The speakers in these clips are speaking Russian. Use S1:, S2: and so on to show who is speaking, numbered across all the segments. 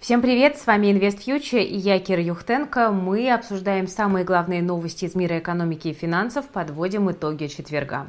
S1: Всем привет, с вами Invest Future и я Кира Юхтенко. Мы обсуждаем самые главные новости из мира экономики и финансов, подводим итоги четверга.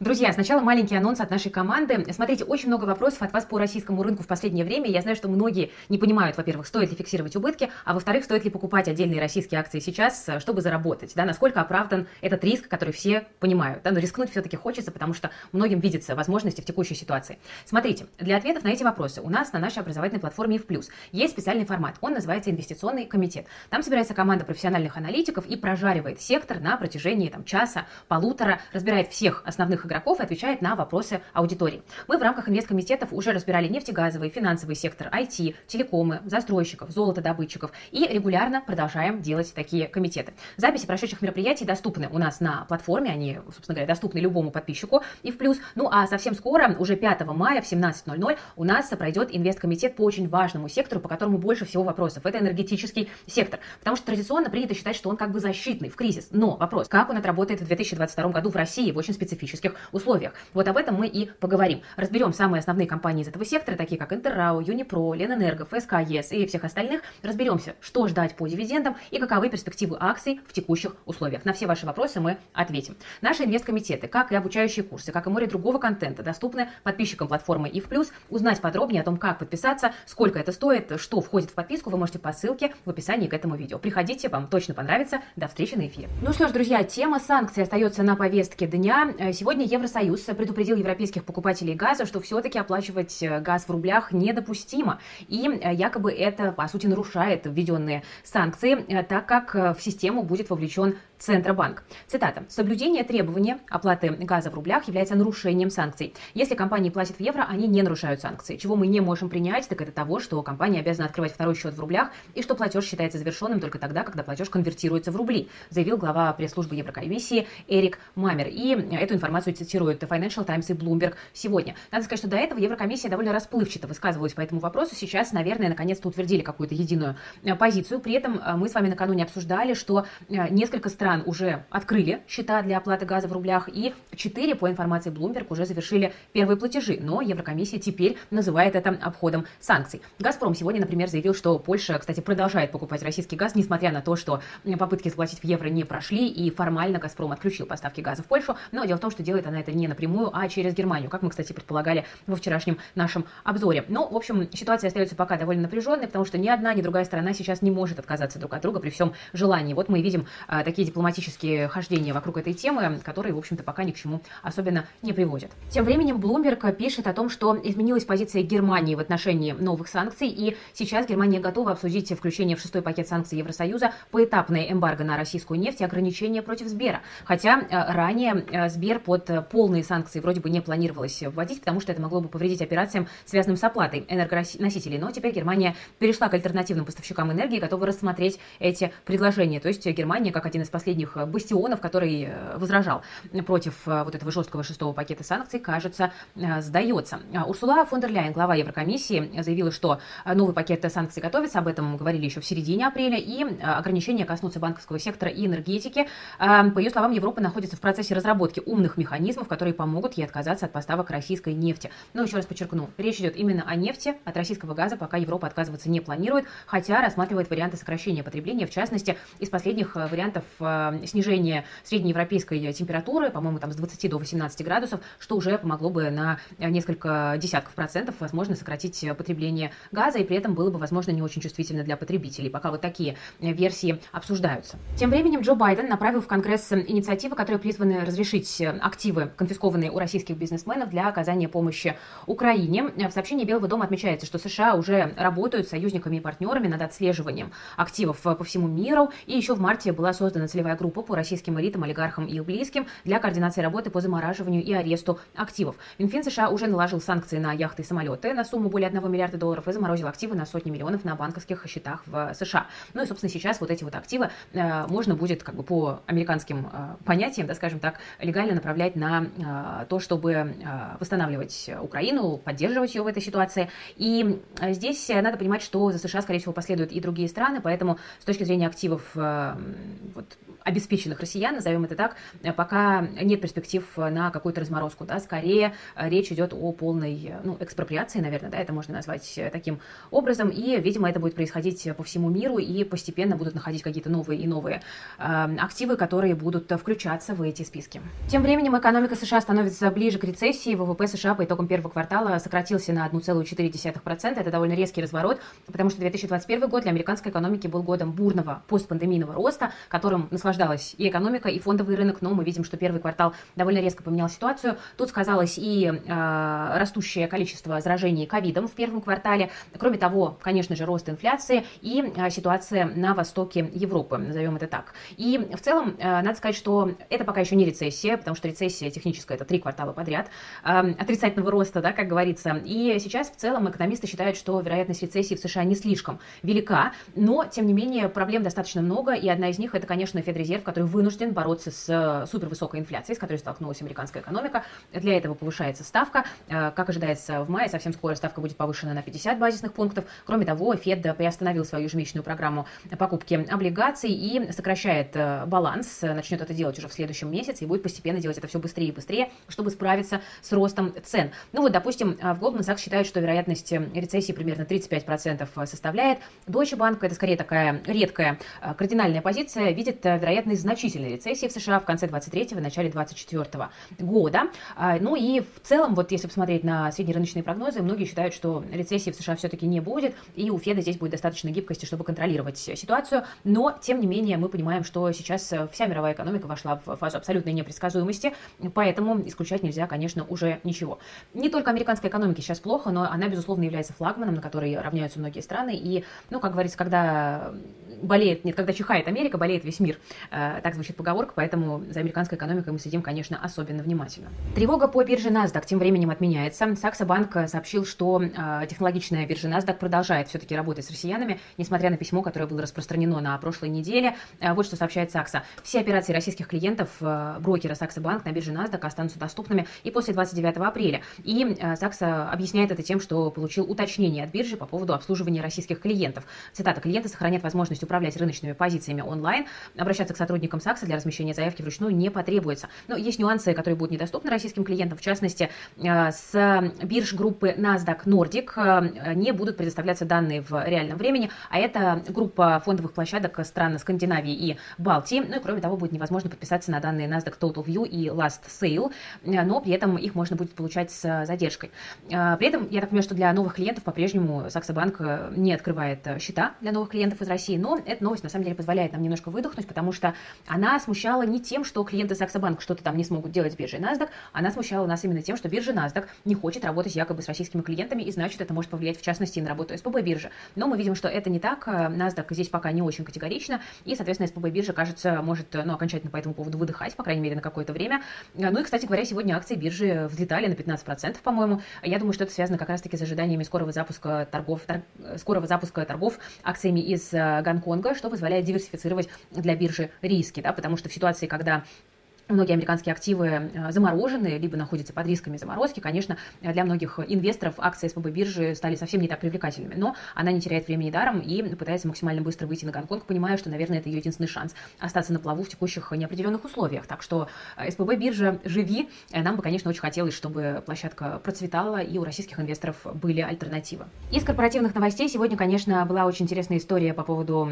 S1: Друзья, сначала маленький анонс от нашей команды. Смотрите, очень много вопросов от вас по российскому рынку в последнее время. Я знаю, что многие не понимают, во-первых, стоит ли фиксировать убытки, а во-вторых, стоит ли покупать отдельные российские акции сейчас, чтобы заработать. Да, насколько оправдан этот риск, который все понимают. Да, но рискнуть все-таки хочется, потому что многим видится возможности в текущей ситуации. Смотрите, для ответов на эти вопросы у нас на нашей образовательной платформе в есть специальный формат. Он называется инвестиционный комитет. Там собирается команда профессиональных аналитиков и прожаривает сектор на протяжении там, часа, полутора, разбирает всех основных игроков и отвечает на вопросы аудитории. Мы в рамках инвесткомитетов уже разбирали нефтегазовый, финансовый сектор, IT, телекомы, застройщиков, золотодобытчиков и регулярно продолжаем делать такие комитеты. Записи прошедших мероприятий доступны у нас на платформе, они, собственно говоря, доступны любому подписчику и в плюс. Ну а совсем скоро, уже 5 мая в 17.00 у нас пройдет инвесткомитет по очень важному сектору, по которому больше всего вопросов. Это энергетический сектор. Потому что традиционно принято считать, что он как бы защитный в кризис. Но вопрос, как он отработает в 2022 году в России в очень специфических условиях. Вот об этом мы и поговорим. Разберем самые основные компании из этого сектора, такие как Интеррау, Юнипро, Ленэнерго, ФСК, ЕС и всех остальных. Разберемся, что ждать по дивидендам и каковы перспективы акций в текущих условиях. На все ваши вопросы мы ответим. Наши инвесткомитеты, как и обучающие курсы, как и море другого контента, доступны подписчикам платформы и в плюс. Узнать подробнее о том, как подписаться, сколько это стоит, что входит в подписку, вы можете по ссылке в описании к этому видео. Приходите, вам точно понравится. До встречи на эфире. Ну что ж, друзья, тема санкций остается на повестке дня. Сегодня Евросоюз предупредил европейских покупателей газа, что все-таки оплачивать э, газ в рублях недопустимо. И э, якобы это, по сути, нарушает введенные санкции, э, так как в систему будет вовлечен Центробанк. Цитата. «Соблюдение требования оплаты газа в рублях является нарушением санкций. Если компании платят в евро, они не нарушают санкции. Чего мы не можем принять, так это того, что компания обязана открывать второй счет в рублях и что платеж считается завершенным только тогда, когда платеж конвертируется в рубли», заявил глава пресс-службы Еврокомиссии Эрик Мамер. И эту информацию цитируют Financial Times и Bloomberg сегодня. Надо сказать, что до этого Еврокомиссия довольно расплывчато высказывалась по этому вопросу. Сейчас, наверное, наконец-то утвердили какую-то единую э, позицию. При этом э, мы с вами накануне обсуждали, что э, несколько стран стран уже открыли счета для оплаты газа в рублях, и 4, по информации Bloomberg, уже завершили первые платежи. Но Еврокомиссия теперь называет это обходом санкций. «Газпром» сегодня, например, заявил, что Польша, кстати, продолжает покупать российский газ, несмотря на то, что попытки заплатить в евро не прошли, и формально «Газпром» отключил поставки газа в Польшу. Но дело в том, что делает она это не напрямую, а через Германию, как мы, кстати, предполагали во вчерашнем нашем обзоре. Но, в общем, ситуация остается пока довольно напряженной, потому что ни одна, ни другая сторона сейчас не может отказаться друг от друга при всем желании. Вот мы видим а, такие дипломатические хождения вокруг этой темы, которые, в общем-то, пока ни к чему особенно не приводят. Тем временем Bloomberg пишет о том, что изменилась позиция Германии в отношении новых санкций, и сейчас Германия готова обсудить включение в шестой пакет санкций Евросоюза поэтапное эмбарго на российскую нефть и ограничения против Сбера. Хотя э, ранее э, Сбер под полные санкции вроде бы не планировалось вводить, потому что это могло бы повредить операциям, связанным с оплатой энергоносителей. Но теперь Германия перешла к альтернативным поставщикам энергии, готова рассмотреть эти предложения. То есть Германия, как один из последних бастионов, который э, возражал против э, вот этого жесткого шестого пакета санкций, кажется, э, сдается. А Урсула фон дер Ляйен, глава Еврокомиссии, заявила, что новый пакет санкций готовится, об этом говорили еще в середине апреля, и ограничения коснутся банковского сектора и энергетики. По ее словам, Европа находится в процессе разработки умных механизмов, которые помогут ей отказаться от поставок российской нефти. Но еще раз подчеркну, речь идет именно о нефти, от российского газа пока Европа отказываться не планирует, хотя рассматривает варианты сокращения потребления, в частности, из последних вариантов снижение среднеевропейской температуры, по-моему, там с 20 до 18 градусов, что уже помогло бы на несколько десятков процентов, возможно, сократить потребление газа, и при этом было бы, возможно, не очень чувствительно для потребителей. Пока вот такие версии обсуждаются. Тем временем Джо Байден направил в Конгресс инициативы, которые призваны разрешить активы, конфискованные у российских бизнесменов для оказания помощи Украине. В сообщении Белого дома отмечается, что США уже работают с союзниками и партнерами над отслеживанием активов по всему миру, и еще в марте была создана целевая группа по российским элитам, олигархам и их близким для координации работы по замораживанию и аресту активов. Минфин США уже наложил санкции на яхты и самолеты на сумму более 1 миллиарда долларов и заморозил активы на сотни миллионов на банковских счетах в США. Ну и, собственно, сейчас вот эти вот активы э, можно будет как бы по американским э, понятиям, да, скажем так, легально направлять на э, то, чтобы э, восстанавливать Украину, поддерживать ее в этой ситуации. И э, здесь надо понимать, что за США, скорее всего, последуют и другие страны, поэтому с точки зрения активов э, вот, обеспеченных россиян, назовем это так, пока нет перспектив на какую-то разморозку, да, скорее речь идет о полной, ну, экспроприации, наверное, да, это можно назвать таким образом, и, видимо, это будет происходить по всему миру, и постепенно будут находить какие-то новые и новые э, активы, которые будут включаться в эти списки. Тем временем экономика США становится ближе к рецессии, ВВП США по итогам первого квартала сократился на 1,4%, это довольно резкий разворот, потому что 2021 год для американской экономики был годом бурного постпандемийного роста, которым наслаждалась и экономика, и фондовый рынок, но мы видим, что первый квартал довольно резко поменял ситуацию. Тут сказалось и э, растущее количество заражений ковидом в первом квартале, кроме того, конечно же, рост инфляции и э, ситуация на востоке Европы, назовем это так. И в целом, э, надо сказать, что это пока еще не рецессия, потому что рецессия техническая это три квартала подряд э, отрицательного роста, да, как говорится. И сейчас в целом экономисты считают, что вероятность рецессии в США не слишком велика, но, тем не менее, проблем достаточно много, и одна из них это, конечно, Федрезерв, который вынужден бороться с э, супервысокой инфляцией, с которой столкнулась американская экономика. Для этого повышается ставка. Э, как ожидается в мае, совсем скоро ставка будет повышена на 50 базисных пунктов. Кроме того, Фед приостановил свою ежемесячную программу покупки облигаций и сокращает э, баланс, начнет это делать уже в следующем месяце и будет постепенно делать это все быстрее и быстрее, чтобы справиться с ростом цен. Ну вот, допустим, в Goldman Sachs считают, что вероятность рецессии примерно 35% составляет. Deutsche Bank, это скорее такая редкая кардинальная позиция, видит вероятность значительной рецессии в США в конце 23-го, начале 24 года. А, ну и в целом, вот если посмотреть на среднерыночные прогнозы, многие считают, что рецессии в США все-таки не будет, и у Феда здесь будет достаточно гибкости, чтобы контролировать ситуацию. Но, тем не менее, мы понимаем, что сейчас вся мировая экономика вошла в фазу абсолютной непредсказуемости, поэтому исключать нельзя, конечно, уже ничего. Не только американской экономике сейчас плохо, но она, безусловно, является флагманом, на который равняются многие страны. И, ну, как говорится, когда болеет, нет, когда чихает Америка, болеет весь мир. Э, так звучит поговорка, поэтому за американской экономикой мы следим, конечно, особенно внимательно. Тревога по бирже NASDAQ тем временем отменяется. Сакса Банк сообщил, что э, технологичная биржа NASDAQ продолжает все-таки работать с россиянами, несмотря на письмо, которое было распространено на прошлой неделе. Э, вот что сообщает Сакса. Все операции российских клиентов брокера Сакса Банк на бирже NASDAQ останутся доступными и после 29 апреля. И Сакса объясняет это тем, что получил уточнение от биржи по поводу обслуживания российских клиентов. Цитата. Клиенты сохранят возможность управлять рыночными позициями онлайн. Обращаться к сотрудникам САКСа для размещения заявки вручную не потребуется. Но есть нюансы, которые будут недоступны российским клиентам. В частности, э, с бирж группы NASDAQ Nordic э, не будут предоставляться данные в реальном времени, а это группа фондовых площадок стран Скандинавии и Балтии. Ну и кроме того, будет невозможно подписаться на данные NASDAQ Total View и Last Sale, э, но при этом их можно будет получать с задержкой. При этом, я так понимаю, что для новых клиентов по-прежнему Сакса Банк не открывает счета для новых клиентов из России, но эта новость на самом деле позволяет нам немножко выдохнуть, потому что она смущала не тем, что клиенты Саксобанк что-то там не смогут делать с биржей NASDAQ, она смущала нас именно тем, что биржа NASDAQ не хочет работать якобы с российскими клиентами, и значит, это может повлиять в частности на работу СПБ биржи. Но мы видим, что это не так, NASDAQ здесь пока не очень категорично, и, соответственно, СПБ биржа, кажется, может ну, окончательно по этому поводу выдыхать, по крайней мере, на какое-то время. Ну и, кстати говоря, сегодня акции биржи взлетали на 15%, по-моему. Я думаю, что это связано как раз-таки с ожиданиями скорого запуска торгов, тор... скорого запуска торгов акциями из э, Гонконга, что позволяет диверсифицировать для биржи риски, да, потому что в ситуации, когда Многие американские активы э, заморожены, либо находятся под рисками заморозки. Конечно, для многих инвесторов акции СПБ биржи стали совсем не так привлекательными, но она не теряет времени даром и пытается максимально быстро выйти на Гонконг, понимая, что, наверное, это ее единственный шанс остаться на плаву в текущих неопределенных условиях. Так что э, СПБ биржа живи. Э, нам бы, конечно, очень хотелось, чтобы площадка процветала и у российских инвесторов были альтернативы. Из корпоративных новостей сегодня, конечно, была очень интересная история по поводу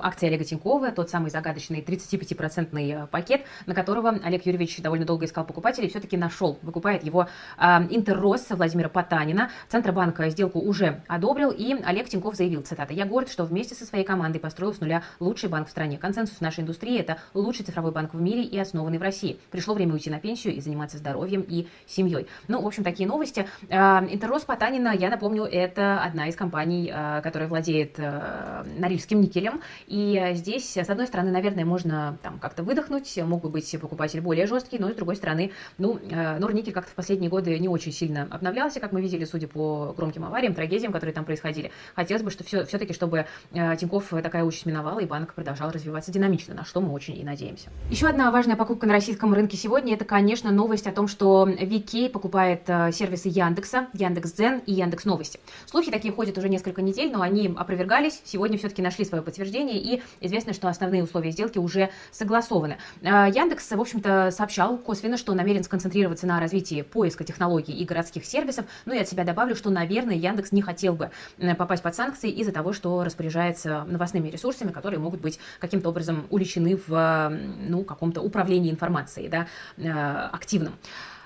S1: акции Олега Тинькова, тот самый загадочный 35-процентный пакет, на которого Олег Юрьевич довольно долго искал покупателей, все-таки нашел. Выкупает его э, Интеррос Владимира Потанина. Центробанк сделку уже одобрил, и Олег Тиньков заявил, цитата, «Я горд, что вместе со своей командой построил с нуля лучший банк в стране. Консенсус нашей индустрии – это лучший цифровой банк в мире и основанный в России. Пришло время уйти на пенсию и заниматься здоровьем и семьей». Ну, в общем, такие новости. Э, Интеррос Потанина, я напомню, это одна из компаний, э, которая владеет Норильским никелем. И здесь, с одной стороны, наверное, можно там как-то выдохнуть, могут быть покупатели покупатель более жесткий, но с другой стороны, ну, э, Норникель как-то в последние годы не очень сильно обновлялся, как мы видели, судя по громким авариям, трагедиям, которые там происходили. Хотелось бы, что все, все-таки, чтобы э, Тинькофф такая участь миновала, и банк продолжал развиваться динамично, на что мы очень и надеемся. Еще одна важная покупка на российском рынке сегодня, это, конечно, новость о том, что VK покупает э, сервисы Яндекса, Яндекс.Дзен и Яндекс Новости. Слухи такие ходят уже несколько недель, но они опровергались, сегодня все-таки нашли свое подтверждение, и известно, что основные условия сделки уже согласованы. Яндекс, в общем-то, сообщал косвенно, что намерен сконцентрироваться на развитии поиска технологий и городских сервисов. Ну и от себя добавлю, что, наверное, Яндекс не хотел бы э, попасть под санкции из-за того, что распоряжается новостными ресурсами, которые могут быть каким-то образом уличены в ну, каком-то управлении информацией да, э, активном.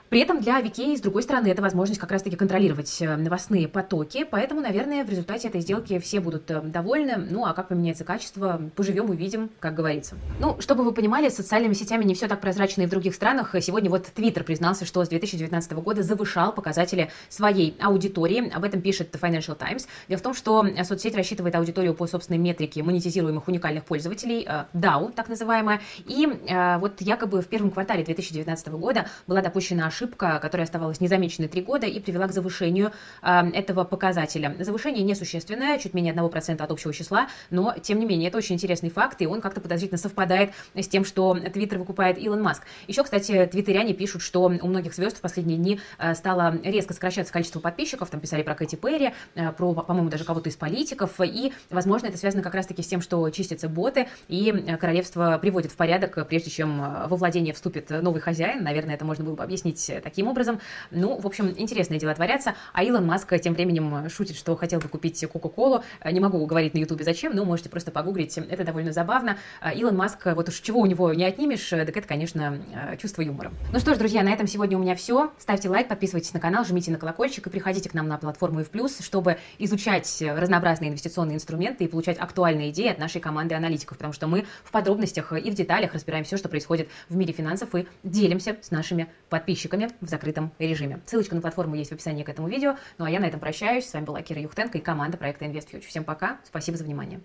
S1: При этом для VK, с другой стороны, это возможность как раз-таки контролировать э, новостные потоки, поэтому, наверное, в результате этой сделки все будут э, довольны. Ну, а как поменяется качество, поживем, увидим, как говорится. Ну, чтобы вы понимали, с социальными сетями не все так прозрачно и в других странах. Сегодня вот Twitter признался, что с 2019 года завышал показатели своей аудитории. Об этом пишет Financial Times. Дело в том, что соцсеть рассчитывает аудиторию по собственной метрике монетизируемых уникальных пользователей, э, DAO, так называемая. И вот якобы в первом квартале 2019 года была допущена ошибка, которая оставалась незамеченной три года и привела к завышению э, этого показателя. Завышение несущественное, чуть менее 1% от общего числа, но, тем не менее, это очень интересный факт, и он как-то подозрительно совпадает с тем, что Твиттер выкупает Илон Маск. Еще, кстати, твиттеряне пишут, что у многих звезд в последние дни э, стало резко сокращаться количество подписчиков, там писали про Кэти Перри, э, про, по-моему, даже кого-то из политиков, и, возможно, это связано как раз-таки с тем, что чистятся боты, и королевство приводит в порядок, прежде чем во владение вступит новый хозяин. Наверное, это можно было бы объяснить работать таким образом. Ну, в общем, интересные дела творятся. А Илон Маск тем временем шутит, что хотел бы купить Кока-Колу. Не могу говорить на Ютубе зачем, но можете просто погуглить. Это довольно забавно. Илон Маск, вот уж чего у него не отнимешь, так это, конечно, чувство юмора. Ну что ж, друзья, на этом сегодня у меня все. Ставьте лайк, подписывайтесь на канал, жмите на колокольчик и приходите к нам на платформу и чтобы изучать разнообразные инвестиционные инструменты и получать актуальные идеи от нашей команды аналитиков, потому что мы в подробностях и в деталях разбираем все, что происходит в мире финансов и делимся с нашими подписчиками в закрытом режиме. Ссылочка на платформу есть в описании к этому видео. Ну а я на этом прощаюсь. С вами была Кира Юхтенко и команда проекта InvestFuture. Всем пока, спасибо за внимание.